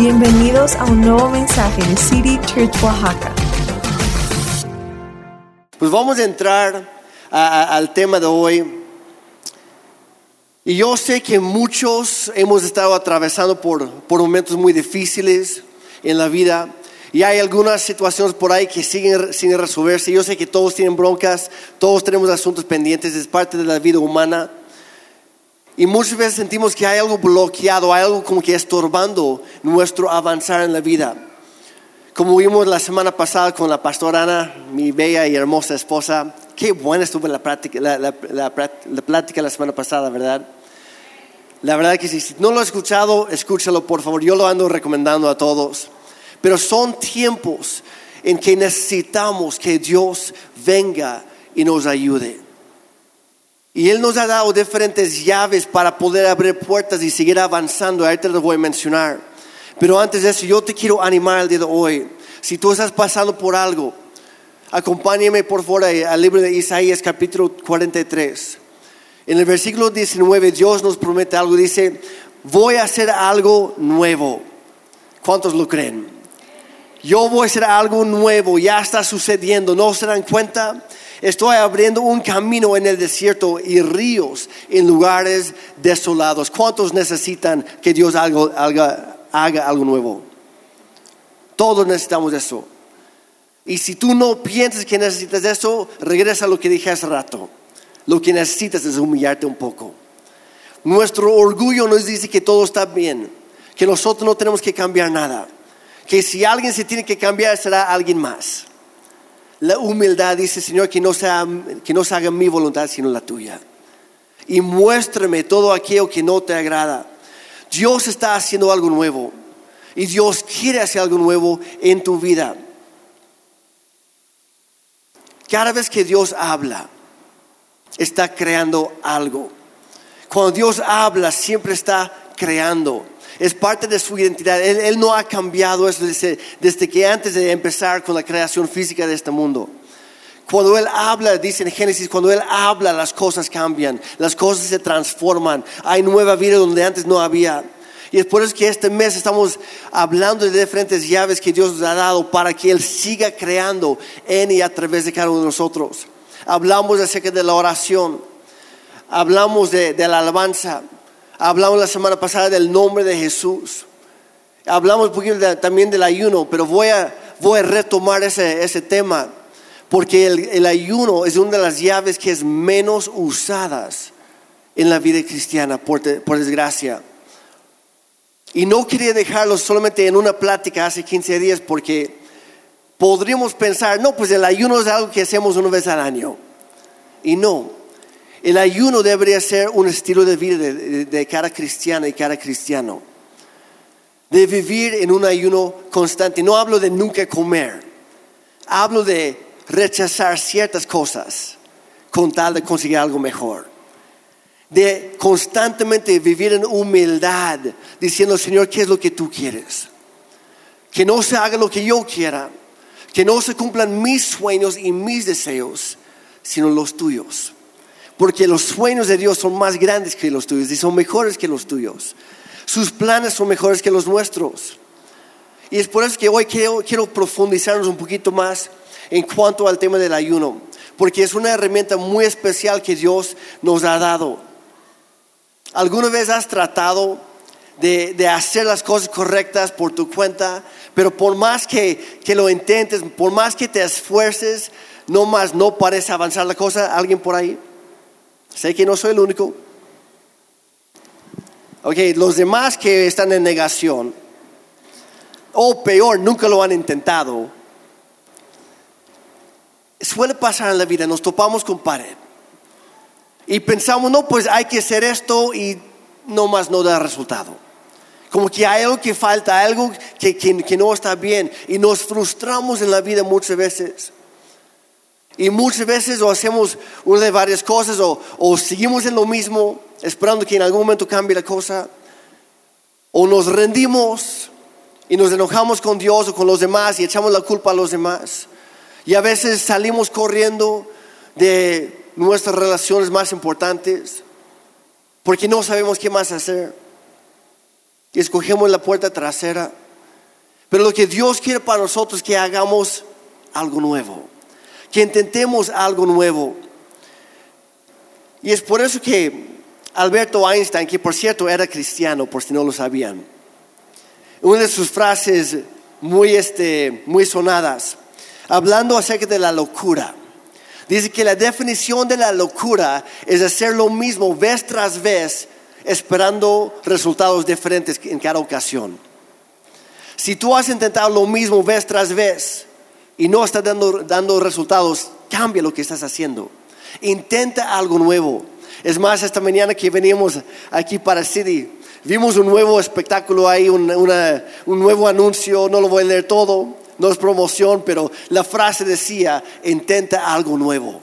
Bienvenidos a un nuevo mensaje de City Church Oaxaca. Pues vamos a entrar al tema de hoy. Y yo sé que muchos hemos estado atravesando por, por momentos muy difíciles en la vida. Y hay algunas situaciones por ahí que siguen sin resolverse. Yo sé que todos tienen broncas, todos tenemos asuntos pendientes, es parte de la vida humana. Y muchas veces sentimos que hay algo bloqueado, hay algo como que estorbando nuestro avanzar en la vida. Como vimos la semana pasada con la pastora Ana, mi bella y hermosa esposa, qué buena estuvo la, práctica, la, la- la la plática la semana pasada, ¿verdad? La verdad que sí, si no lo has escuchado, escúchalo por favor, yo lo ando recomendando a todos. Pero son tiempos en que necesitamos que Dios venga y nos ayude. Y Él nos ha dado diferentes llaves para poder abrir puertas y seguir avanzando. Ahorita les voy a mencionar. Pero antes de eso, yo te quiero animar el día de hoy. Si tú estás pasando por algo, acompáñame por favor al libro de Isaías capítulo 43. En el versículo 19 Dios nos promete algo. Dice, voy a hacer algo nuevo. ¿Cuántos lo creen? Yo voy a hacer algo nuevo, ya está sucediendo, ¿no se dan cuenta? Estoy abriendo un camino en el desierto y ríos en lugares desolados. ¿Cuántos necesitan que Dios haga, haga algo nuevo? Todos necesitamos eso. Y si tú no piensas que necesitas eso, regresa a lo que dije hace rato. Lo que necesitas es humillarte un poco. Nuestro orgullo nos dice que todo está bien, que nosotros no tenemos que cambiar nada, que si alguien se tiene que cambiar será alguien más. La humildad dice, Señor, que no, sea, que no se haga mi voluntad sino la tuya. Y muéstrame todo aquello que no te agrada. Dios está haciendo algo nuevo y Dios quiere hacer algo nuevo en tu vida. Cada vez que Dios habla, está creando algo. Cuando Dios habla, siempre está creando. Es parte de su identidad. Él, no ha cambiado eso desde, desde que antes de empezar con la creación física de este mundo. Cuando Él habla, dice en Génesis, cuando Él habla, las cosas cambian, las cosas se transforman. Hay nueva vida donde antes no había. Y es por eso que este mes estamos hablando de diferentes llaves que Dios nos ha dado para que Él siga creando en y a través de cada uno de nosotros. Hablamos acerca de la oración, hablamos de la alabanza, hablamos la semana pasada del nombre de Jesús, hablamos un poquito también del ayuno, pero voy a, voy a retomar ese, ese tema, porque el, el ayuno es una de las llaves que es menos usadas en la vida cristiana, por, por desgracia. Y no quería dejarlo solamente en una plática hace 15 días porque podríamos pensar, no, pues el ayuno es algo que hacemos una vez al año. Y no, el ayuno debería ser un estilo de vida de, de- de cada cristiana y cada cristiano. De vivir en un ayuno constante. No hablo de nunca comer. Hablo de rechazar ciertas cosas con tal de conseguir algo mejor de constantemente vivir en humildad, diciendo, Señor, ¿qué es lo que tú quieres? Que no se haga lo que yo quiera, que no se cumplan mis sueños y mis deseos, sino los tuyos. Porque los sueños de Dios son más grandes que los tuyos y son mejores que los tuyos. Sus planes son mejores que los nuestros. Y es por eso que hoy quiero, quiero profundizarnos un poquito más en cuanto al tema del ayuno, porque es una herramienta muy especial que Dios nos ha dado. ¿Alguna vez has tratado de, hacer las cosas correctas por tu cuenta, pero por más que, que lo intentes, por más que te esfuerces, no más no parece avanzar la cosa? ¿Alguien por ahí? Sé que no soy el único. Ok, los demás que están en negación, o peor, nunca lo han intentado, suele pasar en la vida, nos topamos con pared. Y pensamos, no, pues hay que hacer esto y no más no da resultado. Como que hay algo que falta, algo que, que, que no está bien. Y nos frustramos en la vida muchas veces. Y muchas veces o hacemos una de varias cosas o, o seguimos en lo mismo, esperando que en algún momento cambie la cosa. O nos rendimos y nos enojamos con Dios o con los demás y echamos la culpa a los demás. Y a veces salimos corriendo de nuestras relaciones más importantes porque no sabemos qué más hacer. Y escogemos la puerta trasera Pero lo que Dios quiere para nosotros es que hagamos algo nuevo, que intentemos algo nuevo. Y es por eso que Alberto Einstein, que por cierto era cristiano, por si no lo sabían, una de sus frases muy, este, muy sonadas, hablando acerca de la locura, dice que la definición de la locura es hacer lo mismo vez tras vez, esperando resultados diferentes en cada ocasión. Si tú has intentado lo mismo vez tras vez y no está dando, dando resultados, cambia lo que estás haciendo. Intenta algo nuevo. Es más, esta mañana que veníamos aquí para City, vimos un nuevo espectáculo ahí, un, un nuevo anuncio, no lo voy a leer todo, no es promoción, pero la frase decía, intenta algo nuevo.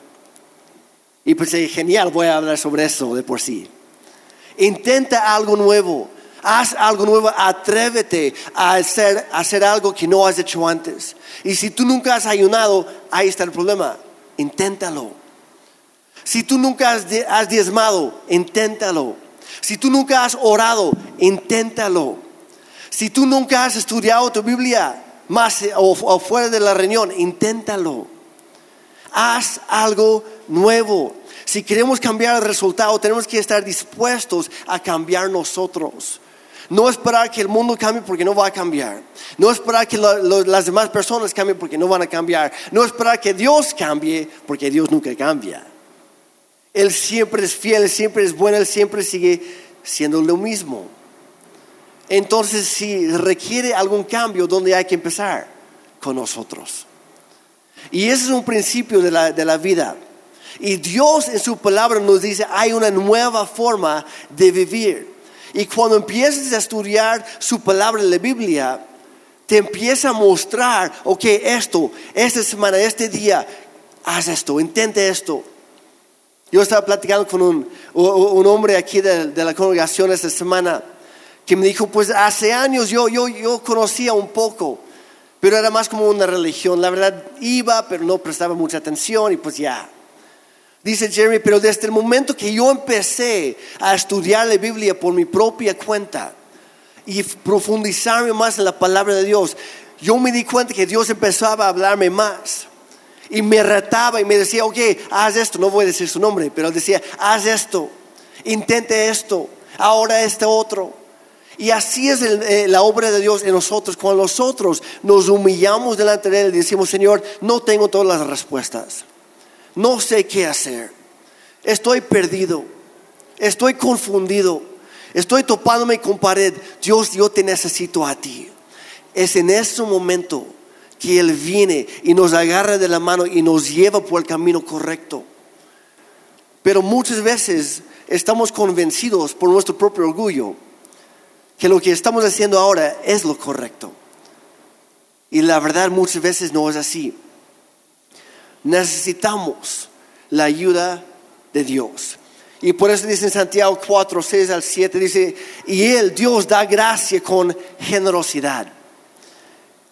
Y pensé, genial, voy a hablar sobre eso de por sí. Intenta algo nuevo. Haz algo nuevo, atrévete a hacer, hacer algo que no has hecho antes. Y si tú nunca has ayunado, ahí está el problema. Inténtalo. Si tú nunca has, diezmado, inténtalo. Si tú nunca has orado, inténtalo. Si tú nunca has estudiado tu Biblia más o, o fuera de la reunión, inténtalo. Haz algo nuevo. Si queremos cambiar el resultado, tenemos que estar dispuestos a cambiar nosotros. No esperar que el mundo cambie porque no va a cambiar. No esperar que las demás personas cambien porque no van a cambiar. No esperar que Dios cambie porque Dios nunca cambia. Él siempre es fiel, siempre es bueno, Él siempre sigue siendo lo mismo. Entonces, si requiere algún cambio, ¿dónde hay que empezar? Con nosotros. Y ese es un principio de la, de la vida. Y Dios en su palabra nos dice, hay una nueva forma de vivir. Y cuando empieces a estudiar su palabra en la Biblia, te empieza a mostrar, ok, esto, esta semana, este día, haz esto, intente esto. Yo estaba platicando con un, hombre aquí de, la congregación esta semana que me dijo, pues hace años yo, yo, yo conocía un poco, pero era más como una religión. La verdad iba, pero no prestaba mucha atención y pues ya. Dice Jeremy, pero desde el momento que yo empecé a estudiar la Biblia por mi propia cuenta y profundizarme más en la palabra de Dios, yo me di cuenta que Dios empezaba a hablarme más. Y me retaba y me decía, ok, haz esto, no voy a decir su nombre, pero decía, haz esto, intente esto, ahora este otro. Y así es eh, la obra de Dios en nosotros. Cuando nosotros nos humillamos delante de Él y decimos, Señor, no tengo todas las respuestas no sé qué hacer, estoy perdido, estoy confundido, estoy topándome con pared, Dios, yo te necesito a ti. Es en ese momento que Él viene y nos agarra de la mano y nos lleva por el camino correcto. Pero muchas veces estamos convencidos por nuestro propio orgullo que lo que estamos haciendo ahora es lo correcto. Y la verdad muchas veces no es así necesitamos la ayuda de Dios. Y por eso dice en Santiago 4, 6 al 7, dice, y Él, Dios, da gracia con generosidad.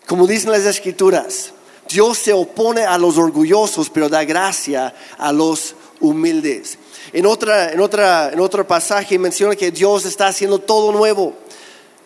Como dicen las escrituras, Dios se opone a los orgullosos, pero da gracia a los humildes. En, otra, en, otra, en otro pasaje menciona que Dios está haciendo todo nuevo.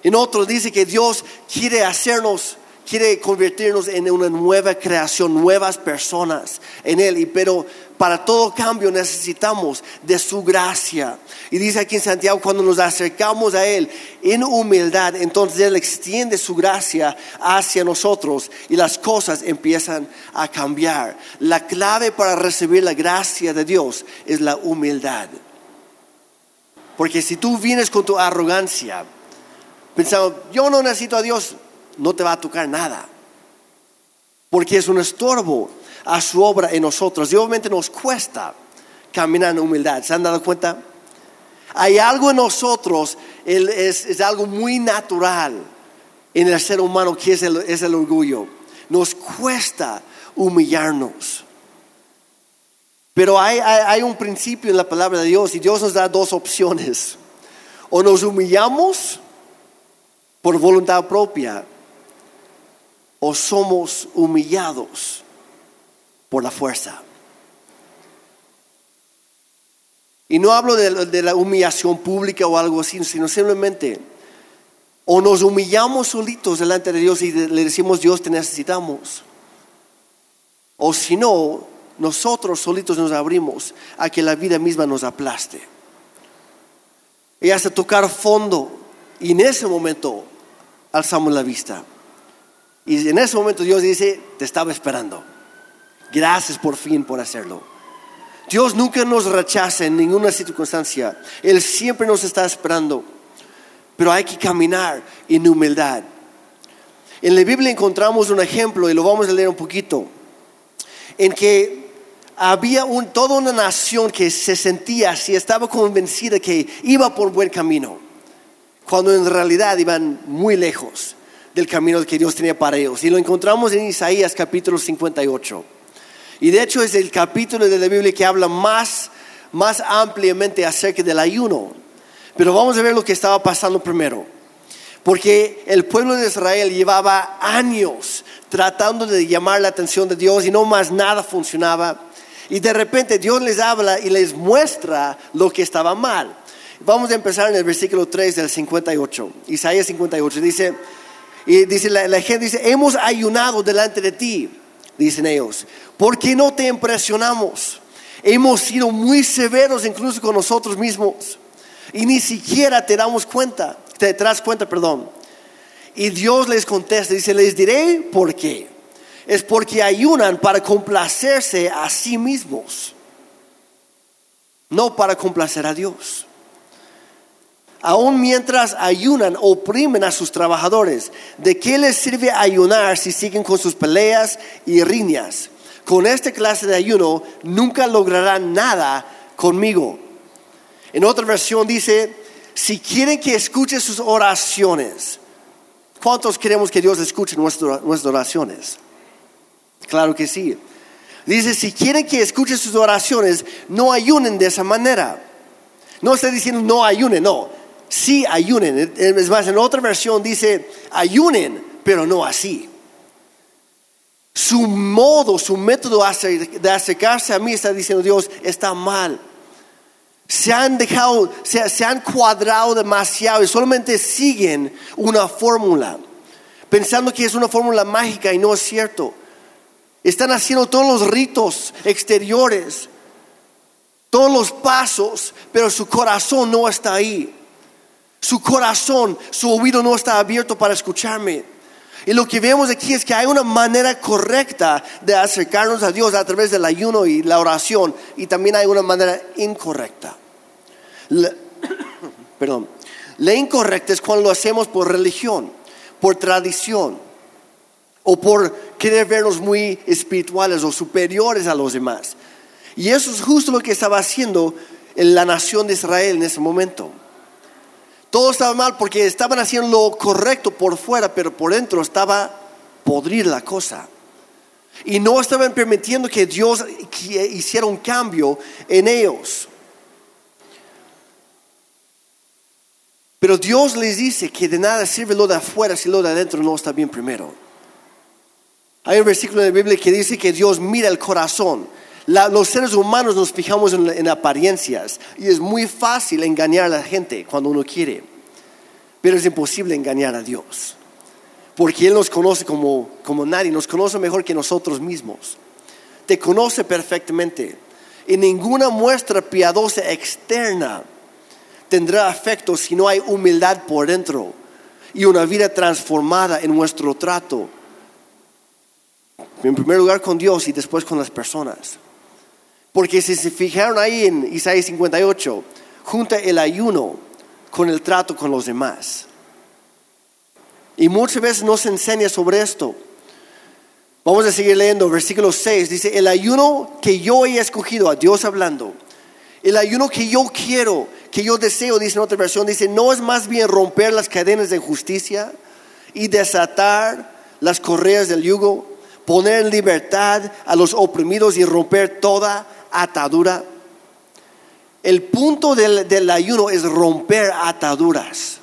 En otro dice que Dios quiere hacernos quiere convertirnos en una nueva creación, nuevas personas en Él. Pero para todo cambio necesitamos de su gracia. Y dice aquí en Santiago, cuando nos acercamos a Él en humildad, entonces Él extiende su gracia hacia nosotros y las cosas empiezan a cambiar. La clave para recibir la gracia de Dios es la humildad. Porque si tú vienes con tu arrogancia, pensando, yo no necesito a Dios, no te va a tocar nada. Porque es un estorbo a su obra en nosotros. Y obviamente nos cuesta caminar en humildad. ¿Se han dado cuenta? Hay algo en nosotros, es, algo muy natural en el ser humano que es el, orgullo. Nos cuesta humillarnos. Pero hay, hay, un principio en la palabra de Dios y Dios nos da dos opciones. O nos humillamos por voluntad propia o somos humillados por la fuerza. Y no hablo de, la humillación pública o algo así, sino simplemente O nos humillamos solitos delante de Dios y le decimos, Dios, te necesitamos. O si no, nosotros solitos nos abrimos a que la vida misma nos aplaste. Y hasta tocar fondo. Y en ese momento alzamos la vista. Y en ese momento Dios dice, te estaba esperando. Gracias por fin por hacerlo. Dios nunca nos rechaza en ninguna circunstancia. Él siempre nos está esperando. Pero hay que caminar en humildad. En la Biblia encontramos un ejemplo y lo vamos a leer un poquito. En que había toda una nación que se sentía así, estaba convencida que iba por buen camino, cuando en realidad iban muy lejos del camino que Dios tenía para ellos. Y lo encontramos en Isaías capítulo 58. Y de hecho es el capítulo de la Biblia que habla más, más ampliamente acerca del ayuno. Pero vamos a ver lo que estaba pasando primero. Porque el pueblo de Israel llevaba años tratando de llamar la atención de Dios y no más nada funcionaba. Y de repente Dios les habla y les muestra lo que estaba mal. Vamos a empezar en el versículo 3 del 58. Isaías 58 dice, y dice la, gente dice, hemos ayunado delante de ti, dicen ellos, ¿por qué no te impresionamos? Hemos sido muy severos incluso con nosotros mismos y ni siquiera te damos cuenta, te das cuenta, perdón. Y Dios les contesta, dice, les diré por qué. Es porque ayunan para complacerse a sí mismos, no para complacer a Dios. Aún mientras ayunan, oprimen a sus trabajadores. ¿De qué les sirve ayunar si siguen con sus peleas y riñas? Con esta clase de ayuno nunca lograrán nada conmigo. En otra versión dice, si quieren que escuche sus oraciones, ¿cuántos queremos que Dios escuche nuestras oraciones? Claro que sí. Dice, si quieren que escuche sus oraciones, no ayunen de esa manera. No está diciendo no ayunen, no. Sí ayunen. Es más, en otra versión dice, ayunen, pero no así. Su modo, su método de acercarse a mí, está diciendo Dios, está mal. Se han dejado, se, se han cuadrado demasiado y solamente siguen una fórmula, pensando que es una fórmula mágica y no es cierto. Están haciendo todos los ritos exteriores, todos los pasos, pero su corazón no está ahí. Su corazón, su oído no está abierto para escucharme. Y lo que vemos aquí es que hay una manera correcta de acercarnos a Dios a través del ayuno y la oración. Y también hay una manera incorrecta. perdón. La incorrecta es cuando lo hacemos por religión, por tradición o por querer vernos muy espirituales o superiores a los demás. Y eso es justo lo que estaba haciendo en la nación de Israel en ese momento. Todo estaba mal porque estaban haciendo lo correcto por fuera, pero por dentro estaba podrir la cosa. Y no estaban permitiendo que Dios hiciera un cambio en ellos. Pero Dios les dice que de nada sirve lo de afuera si lo de adentro no está bien primero. Hay un versículo en la Biblia que dice que Dios mira el corazón. Los seres humanos nos fijamos en, apariencias y es muy fácil engañar a la gente cuando uno quiere, pero es imposible engañar a Dios, porque Él nos conoce como, como nadie, nos conoce mejor que nosotros mismos, te conoce perfectamente y ninguna muestra piadosa externa tendrá efecto si no hay humildad por dentro y una vida transformada en nuestro trato en primer lugar con Dios y después con las personas. Porque si se fijaron ahí en Isaías 58, junta el ayuno con el trato con los demás. Y muchas veces no se enseña sobre esto. Vamos a seguir leyendo, versículo 6, dice, el ayuno que yo he escogido, a Dios hablando, el ayuno que yo quiero, que yo deseo, dice en otra versión, dice, no es más bien romper las cadenas de justicia y desatar las correas del yugo poner en libertad a los oprimidos y romper toda atadura. El punto del, ayuno es romper ataduras.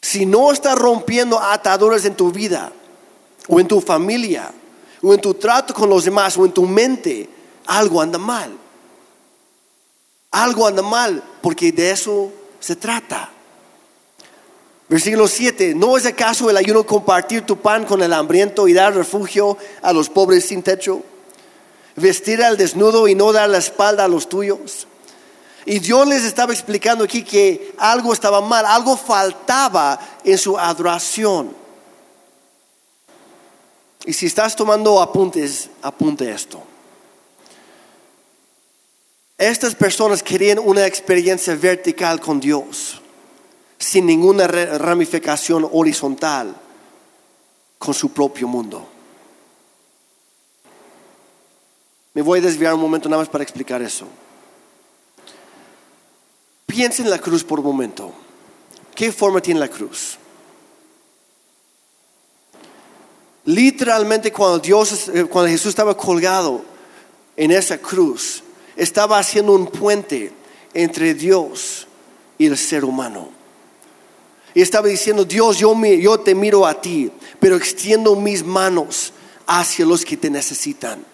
Si no estás rompiendo ataduras en tu vida, o en tu familia, o en tu trato con los demás, o en tu mente, algo anda mal. Algo anda mal, porque de eso se trata. Versículo 7. ¿No es acaso el ayuno compartir tu pan con el hambriento y dar refugio a los pobres sin techo? Vestir al desnudo y no dar la espalda a los tuyos. Y Dios les estaba explicando aquí que algo estaba mal, algo faltaba en su adoración. Y si estás tomando apuntes, apunte esto. Estas personas querían una experiencia vertical con Dios, sin ninguna ramificación horizontal con su propio mundo. Me voy a desviar un momento nada más para explicar eso. Piensa en la cruz por un momento. ¿Qué forma tiene la cruz? Literalmente cuando Dios, eh, cuando Jesús estaba colgado en esa cruz, estaba haciendo un puente entre Dios y el ser humano. Y estaba diciendo, Dios, yo, yo te miro a ti, pero extiendo mis manos hacia los que te necesitan.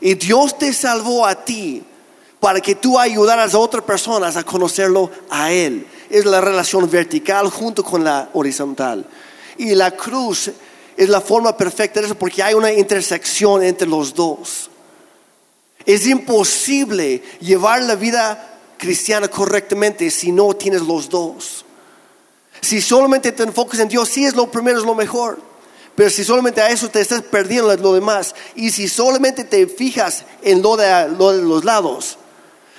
Y Dios te salvó a ti para que tú ayudaras a otras personas a conocerlo a Él. Es la relación vertical junto con la horizontal. Y la cruz es la forma perfecta de eso porque hay una intersección entre los dos. Es imposible llevar la vida cristiana correctamente si no tienes los dos. Si solamente te enfocas en Dios, sí es lo primero, es lo mejor. Pero si solamente a eso te estás perdiendo lo demás, y si solamente te fijas en lo de, los lados,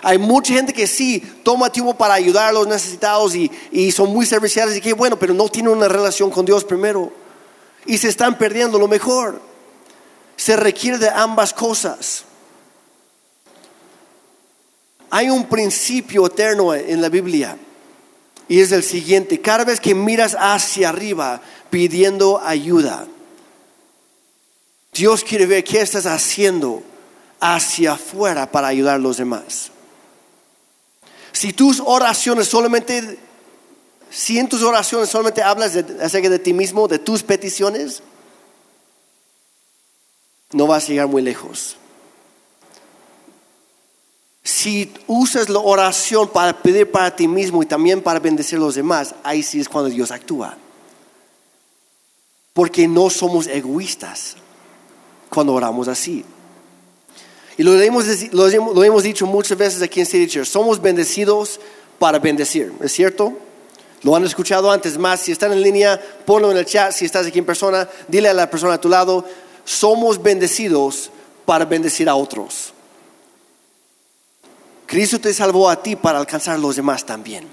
hay mucha gente que sí toma tiempo para ayudar a los necesitados y, son muy serviciales y que bueno, pero no tienen una relación con Dios primero. Y se están perdiendo lo mejor. Se requiere de ambas cosas. Hay un principio eterno en la Biblia y es el siguiente. Cada vez que miras hacia arriba, pidiendo ayuda. Dios quiere ver qué estás haciendo hacia afuera para ayudar a los demás. Si tus oraciones solamente, si en tus oraciones solamente hablas acerca de ti mismo, de tus peticiones, no vas a llegar muy lejos. Si usas la oración para pedir para ti mismo y también para bendecir a los demás, ahí sí es cuando Dios actúa. Porque no somos egoístas cuando oramos así. Y lo hemos, dicho muchas veces aquí en City Church, somos bendecidos para bendecir, ¿es cierto? Lo han escuchado antes más, si están en línea, ponlo en el chat, si estás aquí en persona, dile a la persona a tu lado, somos bendecidos para bendecir a otros. Cristo te salvó a ti para alcanzar a los demás también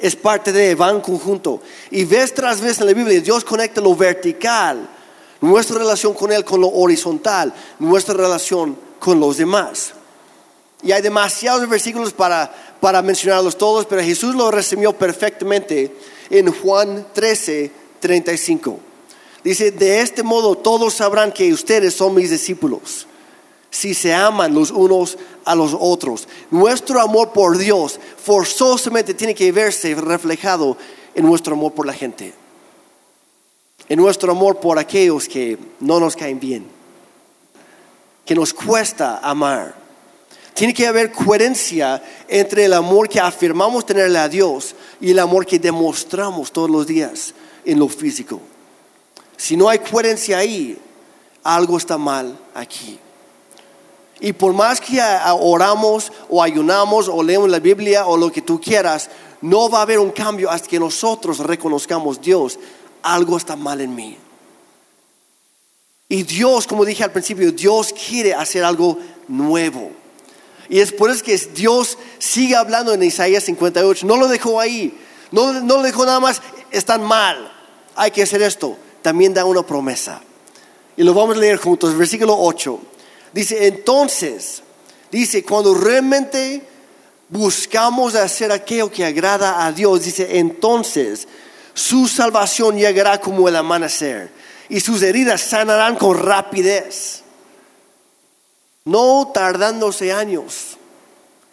es parte de, van conjunto. Y vez tras vez en la Biblia Dios conecta lo vertical, nuestra relación con Él, con lo horizontal, nuestra relación con los demás. Y hay demasiados versículos para, para mencionarlos todos, pero Jesús lo resumió perfectamente en Juan 13, 35. Dice, de este modo todos sabrán que ustedes son mis discípulos si se aman los unos a los otros. Nuestro amor por Dios forzosamente tiene que verse reflejado en nuestro amor por la gente, en nuestro amor por aquellos que no nos caen bien, que nos cuesta amar. Tiene que haber coherencia entre el amor que afirmamos tenerle a Dios y el amor que demostramos todos los días en lo físico. Si no hay coherencia ahí, algo está mal aquí. Y por más que oramos o ayunamos o leemos la Biblia o lo que tú quieras, no va a haber un cambio hasta que nosotros reconozcamos, Dios, algo está mal en mí. Y Dios, como dije al principio, Dios quiere hacer algo nuevo. Y es por eso que Dios sigue hablando en Isaías 58. No lo dejó ahí. No, no lo dejó nada más, están mal. Hay que hacer esto. También da una promesa. Y lo vamos a leer juntos. Versículo 8. Dice, entonces, dice, cuando realmente buscamos hacer aquello que agrada a Dios, dice, entonces su salvación llegará como el amanecer y sus heridas sanarán con rapidez, no tardándose años,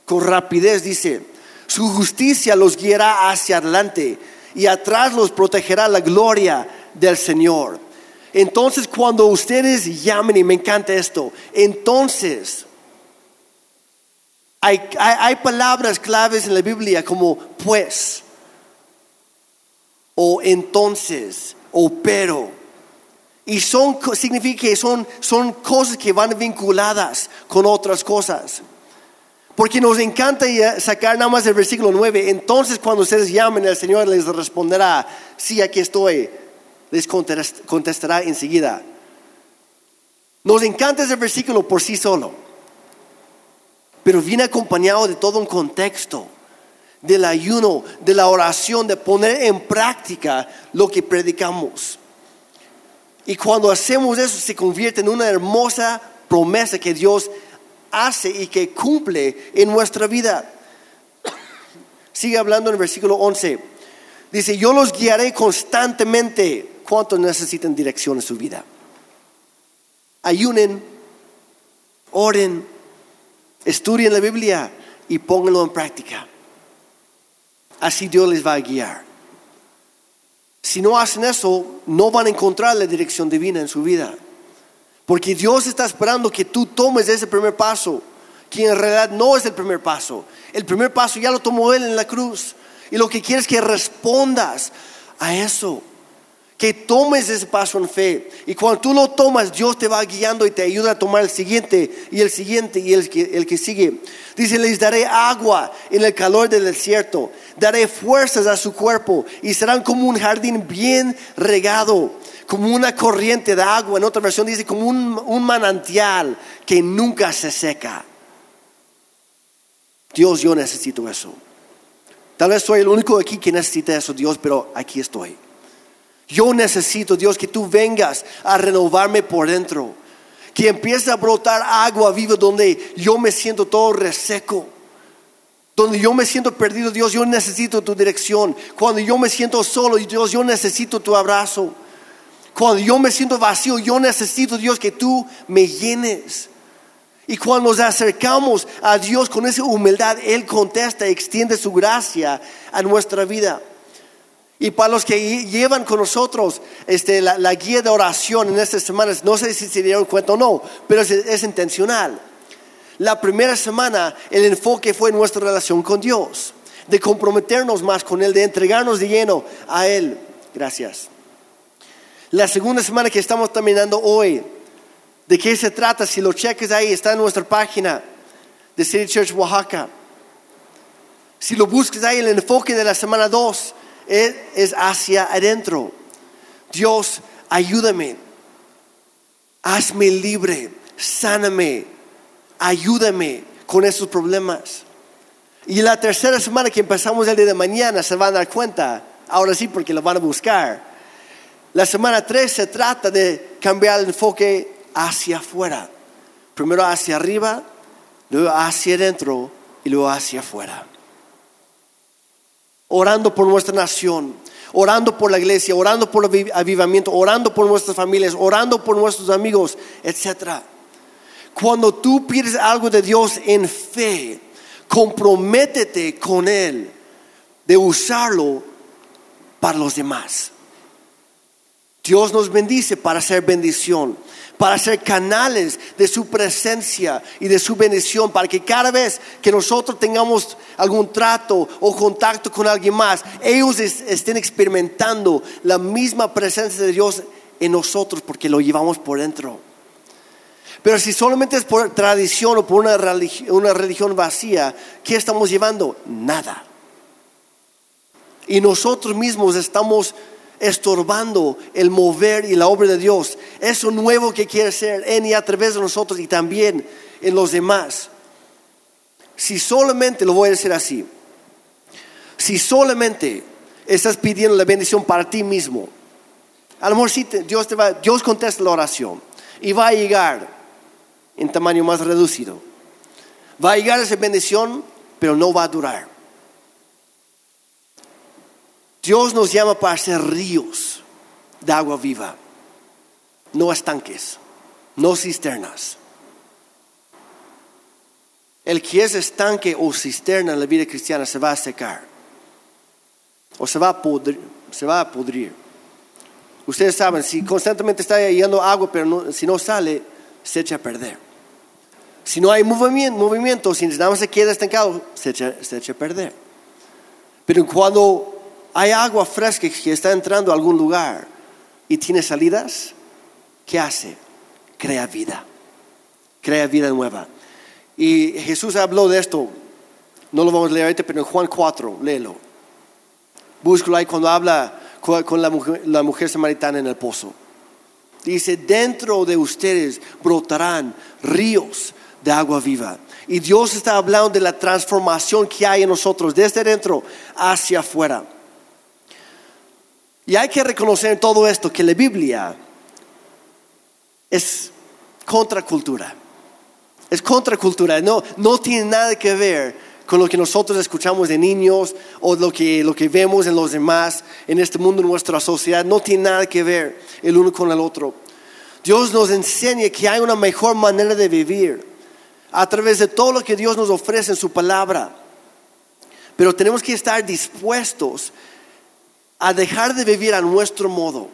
con rapidez, dice, su justicia los guiará hacia adelante y atrás los protegerá la gloria del Señor. Entonces cuando ustedes llamen, y me encanta esto, entonces hay, palabras claves en la Biblia como pues. o entonces o pero. Y son, significa que son, son cosas que van vinculadas con otras cosas. Porque nos encanta sacar nada más el versículo 9. Entonces cuando ustedes llamen, el Señor les responderá, sí, aquí estoy. Les contestará enseguida. Nos encanta ese versículo por sí solo. Pero viene acompañado de todo un contexto del ayuno, de la oración, de poner en práctica lo que predicamos. Y cuando hacemos eso se convierte en una hermosa promesa que Dios hace y que cumple en nuestra vida. Sigue hablando en el versículo 11. Dice, yo los guiaré constantemente. ¿Cuántos necesitan dirección en su vida? Ayunen, oren, estudien la Biblia y pónganlo en práctica. Así Dios les va a guiar. Si no hacen eso, no van a encontrar la dirección divina en su vida. Porque Dios está esperando que tú tomes ese primer paso, que en realidad no es el primer paso. El primer paso ya lo tomó Él en la cruz. Y lo que quiere es que respondas a eso que tomes ese paso en fe. Y cuando tú lo tomas, Dios te va guiando y te ayuda a tomar el siguiente y el siguiente y el que, el que sigue. Dice, les daré agua en el calor del desierto, daré fuerzas a su cuerpo y serán como un jardín bien regado, como una corriente de agua. En otra versión dice, como un, un manantial que nunca se seca. Dios, yo necesito eso. Tal vez soy el único aquí que necesita eso, Dios, pero aquí estoy. Yo necesito, Dios, que tú vengas a renovarme por dentro. Que empiece a brotar agua viva donde yo me siento todo reseco. Donde yo me siento perdido, Dios, yo necesito tu dirección. Cuando yo me siento solo, Dios, yo necesito tu abrazo. Cuando yo me siento vacío, yo necesito, Dios, que tú me llenes. Y cuando nos acercamos a Dios con esa humildad, Él contesta, extiende su gracia a nuestra vida. Y para los que llevan con nosotros este, la, guía de oración en estas semanas, no sé si se dieron cuenta o no, pero es, intencional. La primera semana el enfoque fue nuestra relación con Dios, de comprometernos más con Él, de entregarnos de lleno a Él. Gracias. La segunda semana que estamos terminando hoy, ¿de qué se trata? Si lo cheques ahí, está en nuestra página de City Church Oaxaca. Si lo buscas ahí, el enfoque de la semana 2 es hacia adentro. Dios, ayúdame, hazme libre, sáname, ayúdame con esos problemas. Y la tercera semana que empezamos el día de mañana se van a dar cuenta, ahora sí porque lo van a buscar. La semana 3 se trata de cambiar el enfoque hacia afuera. Primero hacia arriba, luego hacia adentro y luego hacia afuera orando por nuestra nación, orando por la iglesia, orando por el avivamiento, orando por nuestras familias, orando por nuestros amigos, etc. Cuando tú pides algo de Dios en fe, comprométete con Él de usarlo para los demás. Dios nos bendice para hacer bendición para ser canales de su presencia y de su bendición, para que cada vez que nosotros tengamos algún trato o contacto con alguien más, ellos estén experimentando la misma presencia de Dios en nosotros porque lo llevamos por dentro. Pero si solamente es por tradición o por una religión, vacía, ¿qué estamos llevando? Nada. Y nosotros mismos estamos estorbando el mover y la obra de Dios. Eso nuevo que quiere ser en y a través de nosotros y también en los demás. Si solamente, lo voy a decir así, si solamente estás pidiendo la bendición para ti mismo, a lo mejor Dios, te va, Dios contesta la oración y va a llegar en tamaño más reducido. Va a llegar esa bendición, pero no va a durar. Dios nos llama para ser ríos de agua viva, no estanques, no cisternas. El que es estanque o cisterna en la vida cristiana se va a secar o se va a pudrir. Ustedes saben, si constantemente está yendo agua, pero si no sale, se echa a perder. Si no hay movimiento, movimiento si nada más se queda estancado, se echa, se echa a perder. Pero cuando hay agua fresca que está entrando a algún lugar y tiene salidas, ¿qué hace? Crea vida, crea vida nueva. Y Jesús habló de esto, no lo vamos a leer ahorita, pero en Juan 4, léelo. Búscalo ahí cuando habla con la mujer, la mujer samaritana en el pozo. Dice, dentro de ustedes brotarán ríos de agua viva. Y Dios está hablando de la transformación que hay en nosotros, desde dentro hacia afuera. Y hay que reconocer en todo esto que la Biblia es contracultura. Es contracultura. No, no tiene nada que ver con lo que nosotros escuchamos de niños o lo que, lo que vemos en los demás, en este mundo, en nuestra sociedad. No tiene nada que ver el uno con el otro. Dios nos enseña que hay una mejor manera de vivir a través de todo lo que Dios nos ofrece en su palabra. Pero tenemos que estar dispuestos a dejar de vivir a nuestro modo,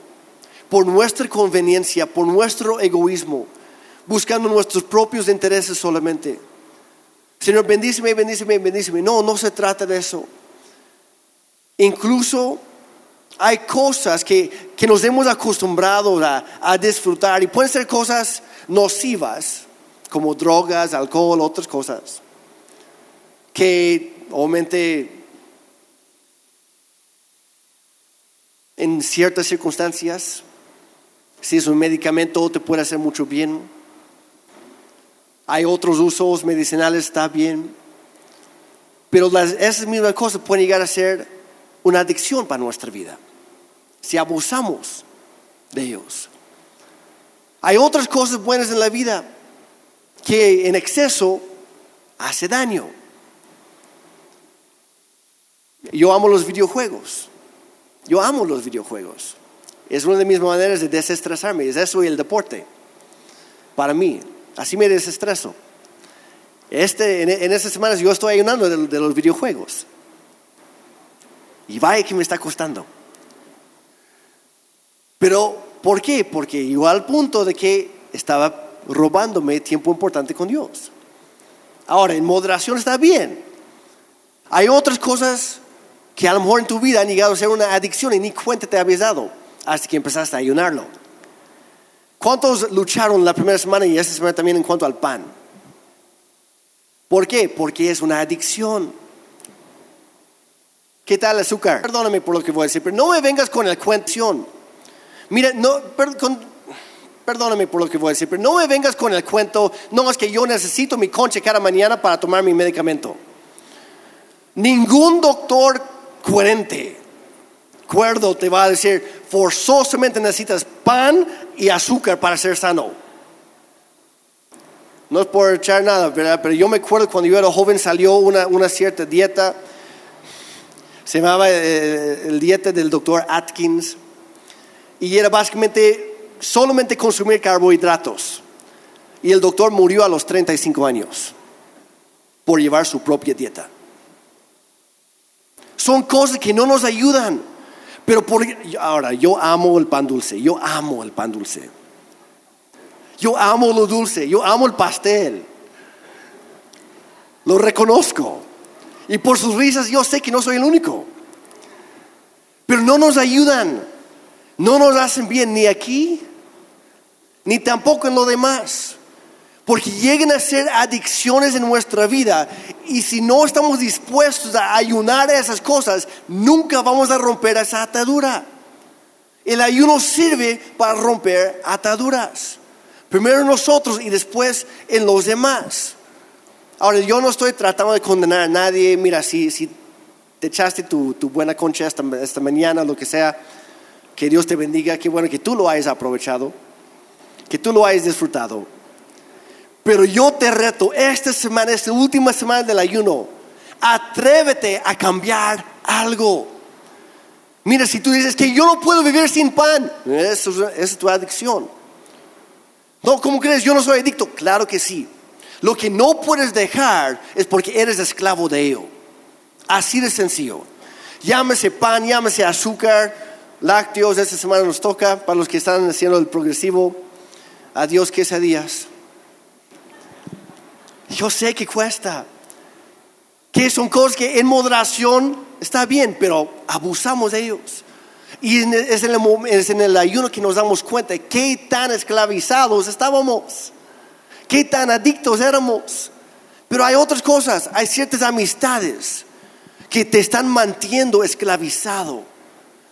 por nuestra conveniencia, por nuestro egoísmo, buscando nuestros propios intereses solamente. Señor, bendíceme, bendíceme, bendíceme. No, no se trata de eso. Incluso hay cosas que, nos hemos acostumbrado a, a, disfrutar y pueden ser cosas nocivas, como drogas, alcohol, otras cosas, que obviamente en ciertas circunstancias, si es un medicamento, te puede hacer mucho bien. Hay otros usos medicinales, está bien. Pero las, esas mismas cosas pueden llegar a ser una adicción para nuestra vida, si abusamos de ellos. Hay otras cosas buenas en la vida que en exceso hace daño. Yo amo los videojuegos. Yo amo los videojuegos. Es una de mis maneras de desestresarme. Es eso y el deporte. Para mí. Así me desestreso. Este, en, en estas semanas yo estoy ayunando de, de los videojuegos. Y vaya que me está costando. Pero, ¿por qué? Porque llegó al punto de que estaba robándome tiempo importante con Dios. Ahora, en moderación está bien. Hay otras cosas que a lo mejor en tu vida han llegado a ser una adicción y ni cuenta te habías dado hasta que empezaste a ayunarlo. ¿Cuántos lucharon la primera semana y esta semana también en cuanto al pan? ¿Por qué? Porque es una adicción. ¿Qué tal el azúcar? Perdóname por lo que voy a decir, pero no me vengas con la cuestión. Mira, no, perdóname por lo que voy a decir, pero no me vengas con el cuento, no es que yo necesito mi conche cada mañana para tomar mi medicamento. Ningún doctor coherente, cuerdo, te va a decir, forzosamente necesitas pan y azúcar para ser sano. No es por echar nada, ¿verdad? pero yo me acuerdo cuando yo era joven salió una, cierta dieta, se llamaba eh, el dieta del doctor Atkins, y era básicamente solamente consumir carbohidratos. Y el doctor murió a los 35 años por llevar su propia dieta. Son cosas que no nos ayudan. Pero por, ahora, yo amo el pan dulce, yo amo el pan dulce. Yo amo lo dulce, yo amo el pastel. Lo reconozco. Y por sus risas yo sé que no soy el único. Pero no nos ayudan. No nos hacen bien ni aquí, ni tampoco en lo demás. Porque llegan a ser adicciones en nuestra vida y si no estamos dispuestos a ayunar a esas cosas, nunca vamos a romper esa atadura. El ayuno sirve para romper ataduras. Primero en nosotros y después en los demás. Ahora, yo no estoy tratando de condenar a nadie. Mira, si, si te echaste tu, buena concha esta, esta mañana, lo que sea, que Dios te bendiga. Qué bueno que tú lo hayas aprovechado, que tú lo hayas disfrutado. Pero yo te reto, esta semana, esta última semana del ayuno, atrévete a cambiar algo. Mira, si tú dices que yo no puedo vivir sin pan, eso, es tu adicción. No, ¿cómo crees? Yo no soy adicto. Claro que sí. Lo que no puedes dejar es porque eres esclavo de ello. Así de sencillo. Llámese pan, llámese azúcar, lácteos. Esta semana nos toca para los que están haciendo el progresivo. Adiós quesadillas. Yo sé que cuesta. Que son cosas que en moderación está bien, pero abusamos de ellos. Y es en, el, es en el ayuno que nos damos cuenta de qué tan esclavizados estábamos, qué tan adictos éramos. Pero hay otras cosas, hay ciertas amistades que te están manteniendo esclavizado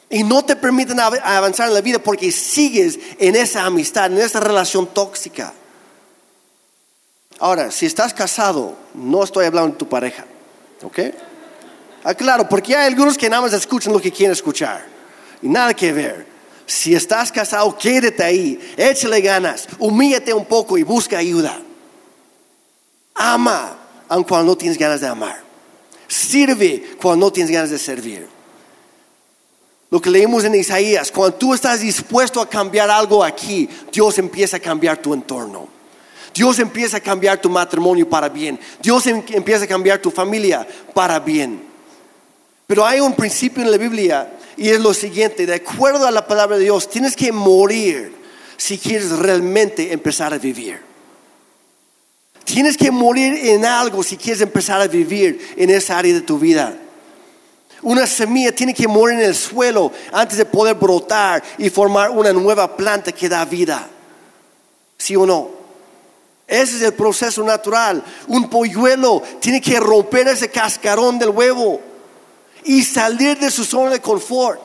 y no te permiten avanzar en la vida porque sigues en esa amistad, en esa relación tóxica. Ahora, si estás casado, no estoy hablando de tu pareja, ¿ok? Ah, claro, porque hay algunos que nada más escuchan lo que quieren escuchar y nada que ver. Si estás casado, quédate ahí, échale ganas, humíllate un poco y busca ayuda. Ama, aun cuando no tienes ganas de amar. Sirve cuando no tienes ganas de servir. Lo que leímos en Isaías, cuando tú estás dispuesto a cambiar algo aquí, Dios empieza a cambiar tu entorno. Dios empieza a cambiar tu matrimonio para bien. Dios em-, empieza a cambiar tu familia para bien. Pero hay un principio en la Biblia y es lo siguiente, de acuerdo a la palabra de Dios, tienes que morir si quieres realmente empezar a vivir. Tienes que morir en algo si quieres empezar a vivir en esa área de tu vida. Una semilla tiene que morir en el suelo antes de poder brotar y formar una nueva planta que da vida. ¿Sí o no? Ese es el proceso natural. Un polluelo tiene que romper ese cascarón del huevo y salir de su zona de confort.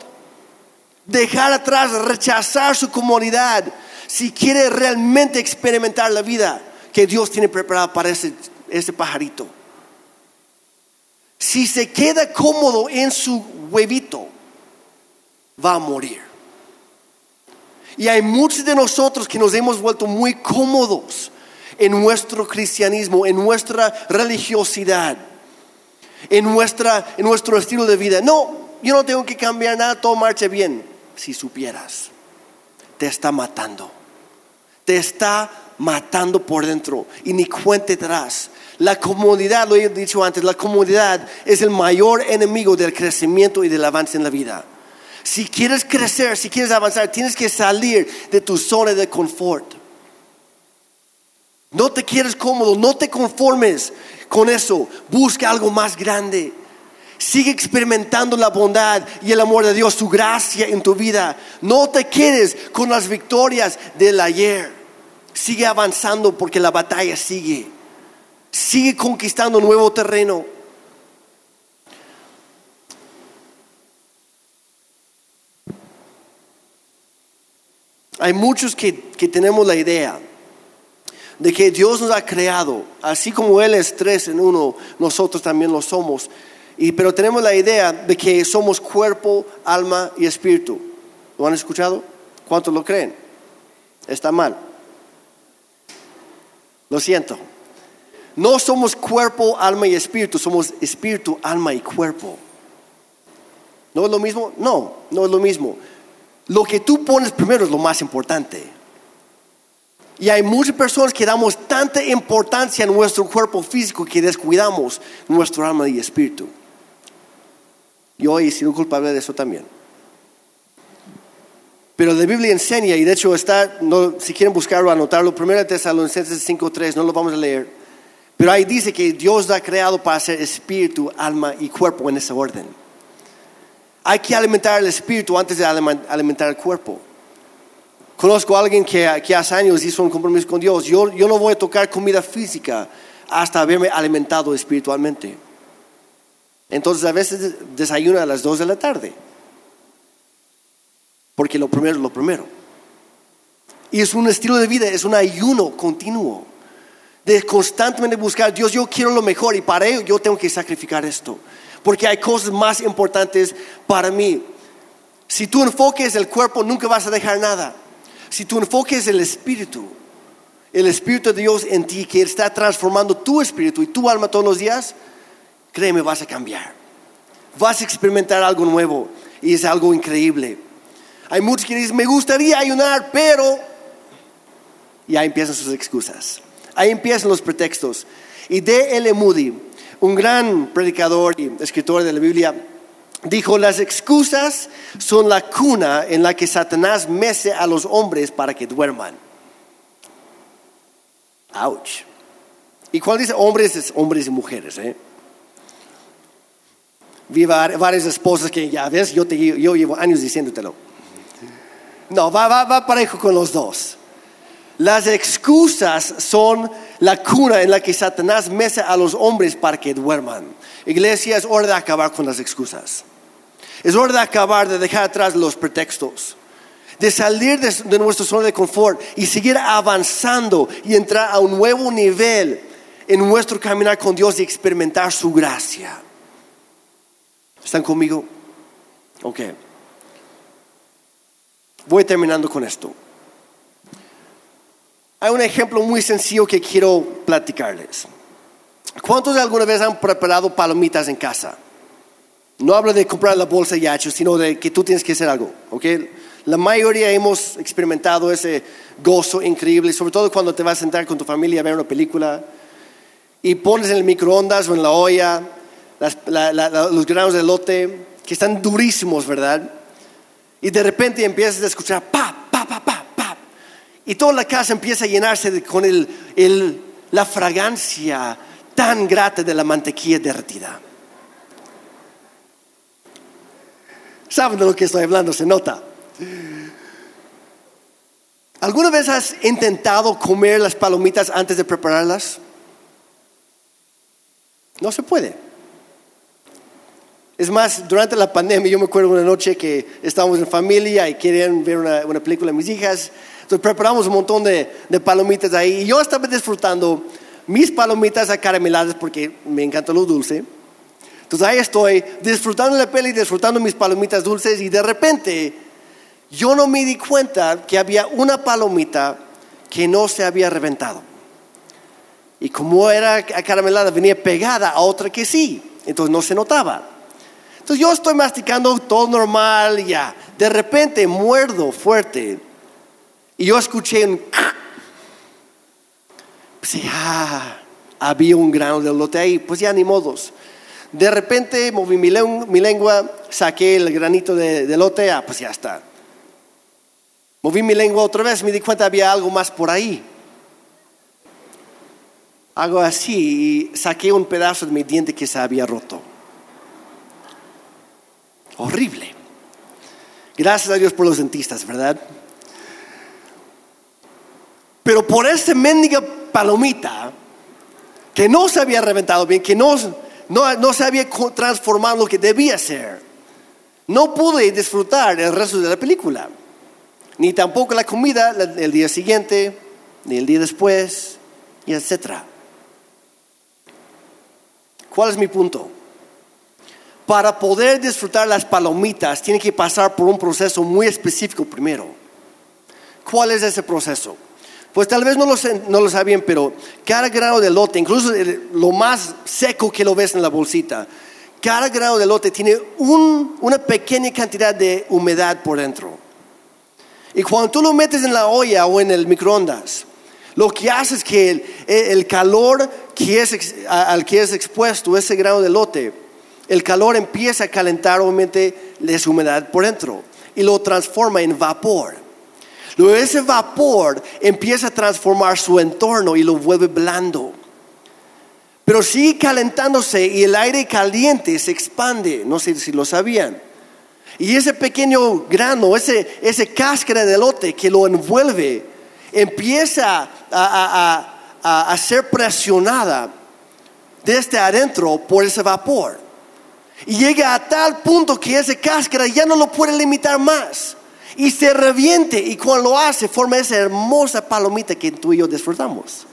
Dejar atrás, rechazar su comodidad si quiere realmente experimentar la vida que Dios tiene preparada para ese, ese pajarito. Si se queda cómodo en su huevito, va a morir. Y hay muchos de nosotros que nos hemos vuelto muy cómodos en nuestro cristianismo, en nuestra religiosidad, en, nuestra, en nuestro estilo de vida. No, yo no tengo que cambiar nada, todo marcha bien. Si supieras, te está matando. Te está matando por dentro y ni cuenta atrás. La comodidad, lo he dicho antes, la comodidad es el mayor enemigo del crecimiento y del avance en la vida. Si quieres crecer, si quieres avanzar, tienes que salir de tu zona de confort. No te quieres cómodo, no te conformes con eso. Busca algo más grande. Sigue experimentando la bondad y el amor de Dios, su gracia en tu vida. No te quedes con las victorias del ayer. Sigue avanzando porque la batalla sigue. Sigue conquistando nuevo terreno. Hay muchos que, que tenemos la idea de que Dios nos ha creado, así como Él es tres en uno, nosotros también lo somos. Y, pero tenemos la idea de que somos cuerpo, alma y espíritu. ¿Lo han escuchado? ¿Cuántos lo creen? Está mal. Lo siento. No somos cuerpo, alma y espíritu, somos espíritu, alma y cuerpo. ¿No es lo mismo? No, no es lo mismo. Lo que tú pones primero es lo más importante. Y hay muchas personas que damos tanta importancia a nuestro cuerpo físico que descuidamos nuestro alma y espíritu. Y hoy he sido culpable de eso también. Pero la Biblia enseña, y de hecho está, si quieren buscarlo, anotarlo, 1 Tesalonicenses 5.3, no lo vamos a leer. Pero ahí dice que Dios ha creado para ser espíritu, alma y cuerpo en esa orden. Hay que alimentar el espíritu antes de alimentar el cuerpo. Conozco a alguien que, hace años hizo un compromiso con Dios. Yo, yo no voy a tocar comida física hasta haberme alimentado espiritualmente. Entonces a veces desayuna a las 2 de la tarde. Porque lo primero es lo primero. Y es un estilo de vida, es un ayuno continuo. De constantemente buscar, Dios, yo quiero lo mejor y para ello yo tengo que sacrificar esto. Porque hay cosas más importantes para mí. Si tú enfoques el cuerpo, nunca vas a dejar nada. Si tu enfoque es el Espíritu, el Espíritu de Dios en ti que está transformando tu espíritu y tu alma todos los días, créeme, vas a cambiar. Vas a experimentar algo nuevo y es algo increíble. Hay muchos que dicen, me gustaría ayunar, pero... Y ahí empiezan sus excusas. Ahí empiezan los pretextos. Y D.L. Moody, un gran predicador y escritor de la Biblia, dijo, las excusas son la cuna en la que Satanás mece a los hombres para que duerman. Ouch. ¿Y cuál dice hombres? Es hombres y mujeres. ¿eh? Vi var- varias esposas que ya ves, yo, te, llevo años diciéndotelo. No, va, va, va parejo con los dos. Las excusas son la cuna en la que Satanás mece a los hombres para que duerman. Iglesia, es hora de acabar con las excusas. Es hora de acabar, de dejar atrás los pretextos. De salir de, de nuestra zona de confort y seguir avanzando y entrar a un nuevo nivel en nuestro caminar con Dios y experimentar su gracia. ¿Están conmigo? Ok. Voy terminando con esto. Hay un ejemplo muy sencillo que quiero platicarles. ¿Cuántos de alguna vez han preparado palomitas en casa? No hablo de comprar la bolsa y hecho, sino de que tú tienes que hacer algo. ¿ok? La mayoría hemos experimentado ese gozo increíble, sobre todo cuando te vas a sentar con tu familia a ver una película y pones en el microondas o en la olla los granos de elote que están durísimos, ¿verdad? Y de repente empiezas a escuchar pa, pa, pa, pa, pa. Y toda la casa empieza a llenarse con el- la fragancia tan grata de la mantequilla derretida. ¿Saben de lo que estoy hablando? Se nota. ¿Alguna vez has intentado comer las palomitas antes de prepararlas? No se puede. Es más, durante la pandemia, yo me acuerdo una noche que estábamos en familia y querían ver una, película de mis hijas. Entonces preparamos un montón de, de palomitas ahí. Y yo estaba disfrutando mis palomitas acarameladas porque me encanta lo dulce. Entonces ahí estoy disfrutando la peli, disfrutando mis palomitas dulces y de repente yo no me di cuenta que había una palomita que no se había reventado. Y como era acaramelada, venía pegada a otra que sí. Entonces no se notaba. Entonces yo estoy masticando todo normal, ya. De repente muerdo fuerte. Y yo escuché un... Pues ya, había un grano de lote ahí. Pues ya ni modos. De repente moví mi, len- mi lengua, saqué el granito de, de lote, ah, pues ya está. Moví mi lengua otra vez, me di cuenta había algo más por ahí. Hago así y saqué un pedazo de mi diente que se había roto. Horrible. Gracias a Dios por los dentistas, ¿verdad? Pero por esa mendiga palomita que no se había reventado bien, que no, no, no transformado en lo que debía ser, no pude disfrutar el resto de la película, ni tampoco la comida el día siguiente, ni el día después, y etcétera. ¿Cuál es mi punto? Para poder disfrutar las palomitas, tiene que pasar por un proceso muy específico primero. ¿Cuál es ese proceso? Pues tal vez no lo, no lo sabían, pero cada grano de lote, incluso lo más seco que lo ves en la bolsita, cada grano de lote tiene un- una pequeña cantidad de humedad por dentro. Y cuando tú lo metes en la olla o en el microondas, lo que hace es que el, calor al que es expuesto ese grano de lote, el calor empieza a calentar obviamente esa humedad por dentro y lo transforma en vapor. Luego ese vapor empieza a transformar su entorno y lo vuelve blando. Pero sigue calentándose y el aire caliente se expande, no sé si lo sabían. Y ese pequeño grano, ese, ese cáscara de elote que lo envuelve, empieza a- a- a- a ser presionada desde adentro por ese vapor. Y llega a tal punto que ese cáscara ya no lo puede limitar más. Y se reviente y cuando lo hace forma esa hermosa palomita que tú y yo disfrutamos.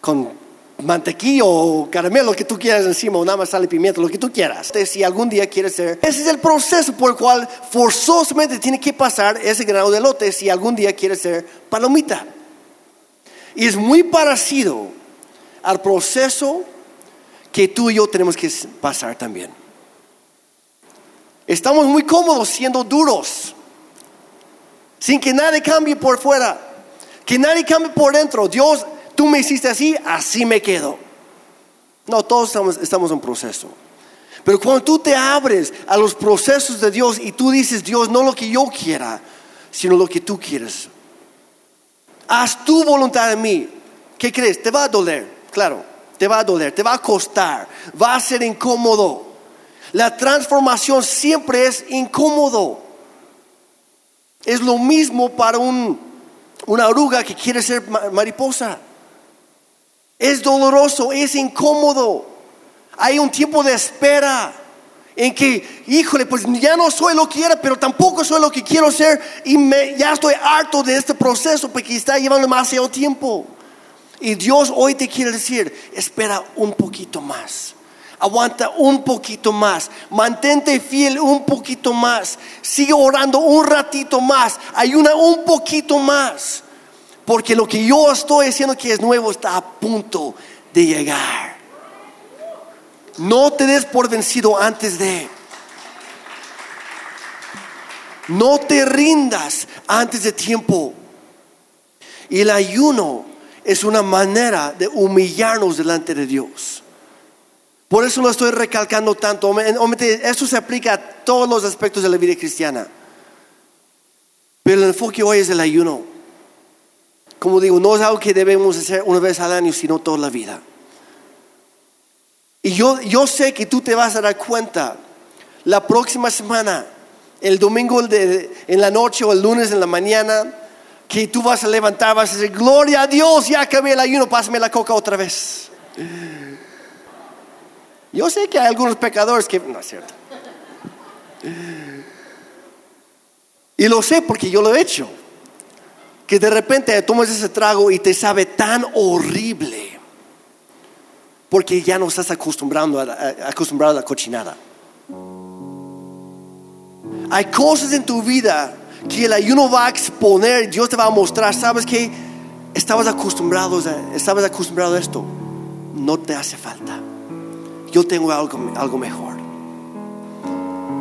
Con mantequilla o caramelo, lo que tú quieras encima, o nada más sal y pimienta, lo que tú quieras. Si algún día quieres ser, ese es el proceso por el cual forzosamente tiene que pasar ese grano de lote si algún día quieres ser palomita. Y es muy parecido al proceso que tú y yo tenemos que pasar también. Estamos muy cómodos siendo duros, sin que nadie cambie por fuera, que nadie cambie por dentro. Dios, tú me hiciste así, así me quedo. No, todos estamos, en proceso. Pero cuando tú te abres a los procesos de Dios y tú dices, Dios, no lo que yo quiera, sino lo que tú quieres. Haz tu voluntad en mí. ¿Qué crees? Te va a doler, claro, te va a doler, te va a costar, va a ser incómodo. La transformación siempre es incómodo. Es lo mismo para un, una oruga que quiere ser mariposa. Es doloroso, es incómodo. Hay un tiempo de espera en que, híjole, pues ya no soy lo que era, pero tampoco soy lo que quiero ser y me, ya estoy harto de este proceso porque está llevando demasiado tiempo. Y Dios hoy te quiere decir, espera un poquito más. Aguanta un poquito más. Mantente fiel un poquito más. Sigue orando un ratito más. Ayuna un poquito más. Porque lo que yo estoy haciendo que es nuevo está a punto de llegar. No te des por vencido antes de. No te rindas antes de tiempo. Y el ayuno es una manera de humillarnos delante de Dios. Por eso lo estoy recalcando tanto. Esto se aplica a todos los aspectos de la vida cristiana. Pero el enfoque hoy es el ayuno. Como digo, no es algo que debemos hacer una vez al año, sino toda la vida. Y yo, yo sé que tú te vas a dar cuenta la próxima semana, el domingo en la noche o el lunes en la mañana, que tú vas a levantar, vas a decir, gloria a Dios, ya acabé el ayuno, pásame la coca otra vez. Yo sé que hay algunos pecadores que... No es cierto. Y lo sé porque yo lo he hecho. Que de repente tomas ese trago y te sabe tan horrible porque ya no estás acostumbrado a, acostumbrado a la cochinada. Hay cosas en tu vida que el ayuno va a exponer, Dios te va a mostrar, sabes que estabas acostumbrado, estabas acostumbrado a esto, no te hace falta. Yo tengo algo, algo mejor.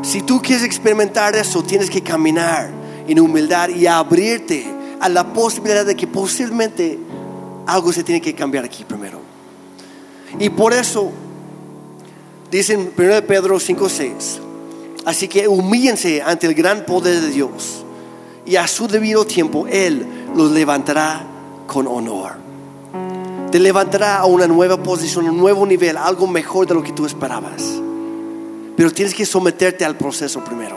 Si tú quieres experimentar eso, tienes que caminar en humildad y abrirte a la posibilidad de que posiblemente algo se tiene que cambiar aquí primero. Y por eso, dicen 1 Pedro 5:6, así que humíllense ante el gran poder de Dios y a su debido tiempo Él los levantará con honor. Te levantará a una nueva posición, un nuevo nivel, algo mejor de lo que tú esperabas. Pero tienes que someterte al proceso primero.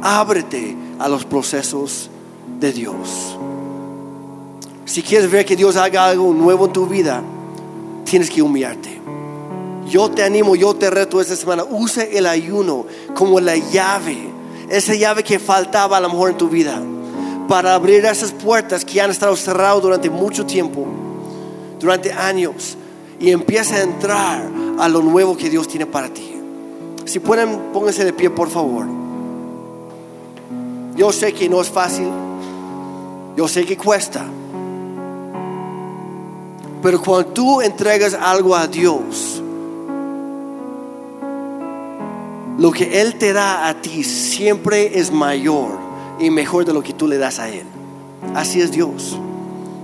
Ábrete a los procesos de Dios. Si quieres ver que Dios haga algo nuevo en tu vida, tienes que humillarte. Yo te animo, yo te reto esta semana, use el ayuno como la llave, esa llave que faltaba a lo mejor en tu vida, para abrir esas puertas que han estado cerradas durante mucho tiempo, durante años, y empieza a entrar a lo nuevo que Dios tiene para ti. Si pueden, pónganse de pie, por favor. Yo sé que no es fácil, yo sé que cuesta. Pero cuando tú entregas algo a Dios, lo que Él te da a ti siempre es mayor y mejor de lo que tú le das a Él. Así es Dios.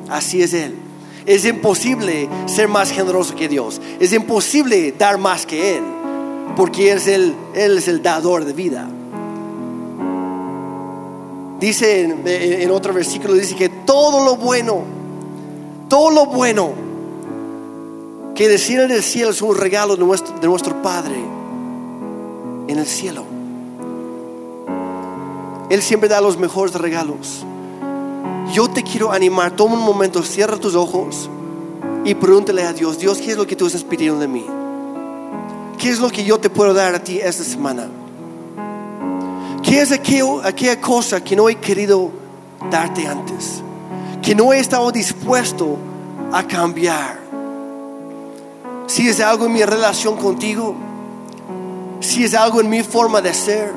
Así es Él. Es imposible ser más generoso que Dios. Es imposible dar más que Él. Porque Él es el, él es el dador de vida. Dice en, otro versículo, dice que todo lo bueno, todo lo bueno que decir en el cielo es un regalo de nuestro, de nuestro Padre en el cielo. Él siempre da los mejores regalos. Yo te quiero animar, toma un momento, cierra tus ojos y pregúntale a Dios, Dios, ¿qué es lo que tú estás pidiendo de mí? ¿Qué es lo que yo te puedo dar a ti esta semana? ¿Qué es aquella cosa que no he querido darte antes? Que no he estado dispuesto a cambiar si es algo en mi relación contigo, si es algo en mi forma de ser,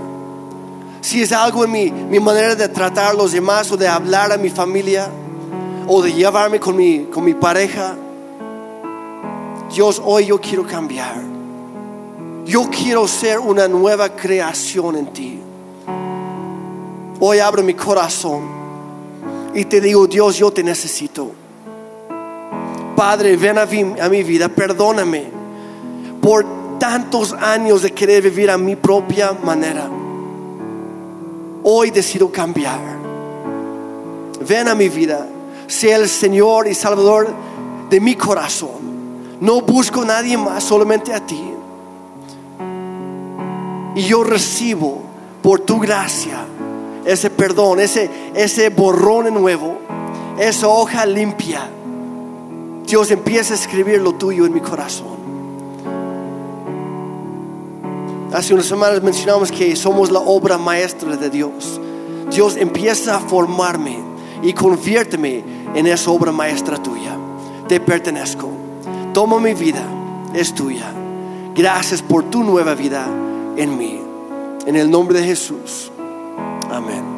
si es algo en mi, mi manera de tratar a los demás o de hablar a mi familia o de llevarme con mi, con mi pareja. Dios, hoy yo quiero cambiar. Yo quiero ser una nueva creación en ti. Hoy abro mi corazón y te digo, Dios, yo te necesito. Padre, ven a mi, vida, perdóname por tantos años de querer vivir a mi propia manera. Hoy decido cambiar. Ven a mi vida, sea el Señor y Salvador de mi corazón. No busco a nadie más, solamente a ti. Y yo recibo por tu gracia ese perdón, ese, ese borrón nuevo, esa hoja limpia. Dios empieza a escribir lo tuyo en mi corazón. Hace unas semanas mencionamos que somos la obra maestra de Dios. Dios empieza a formarme y conviérteme en esa obra maestra tuya. Te pertenezco. Toma mi vida, es tuya. Gracias por tu nueva vida en mí. En el nombre de Jesús. Amén.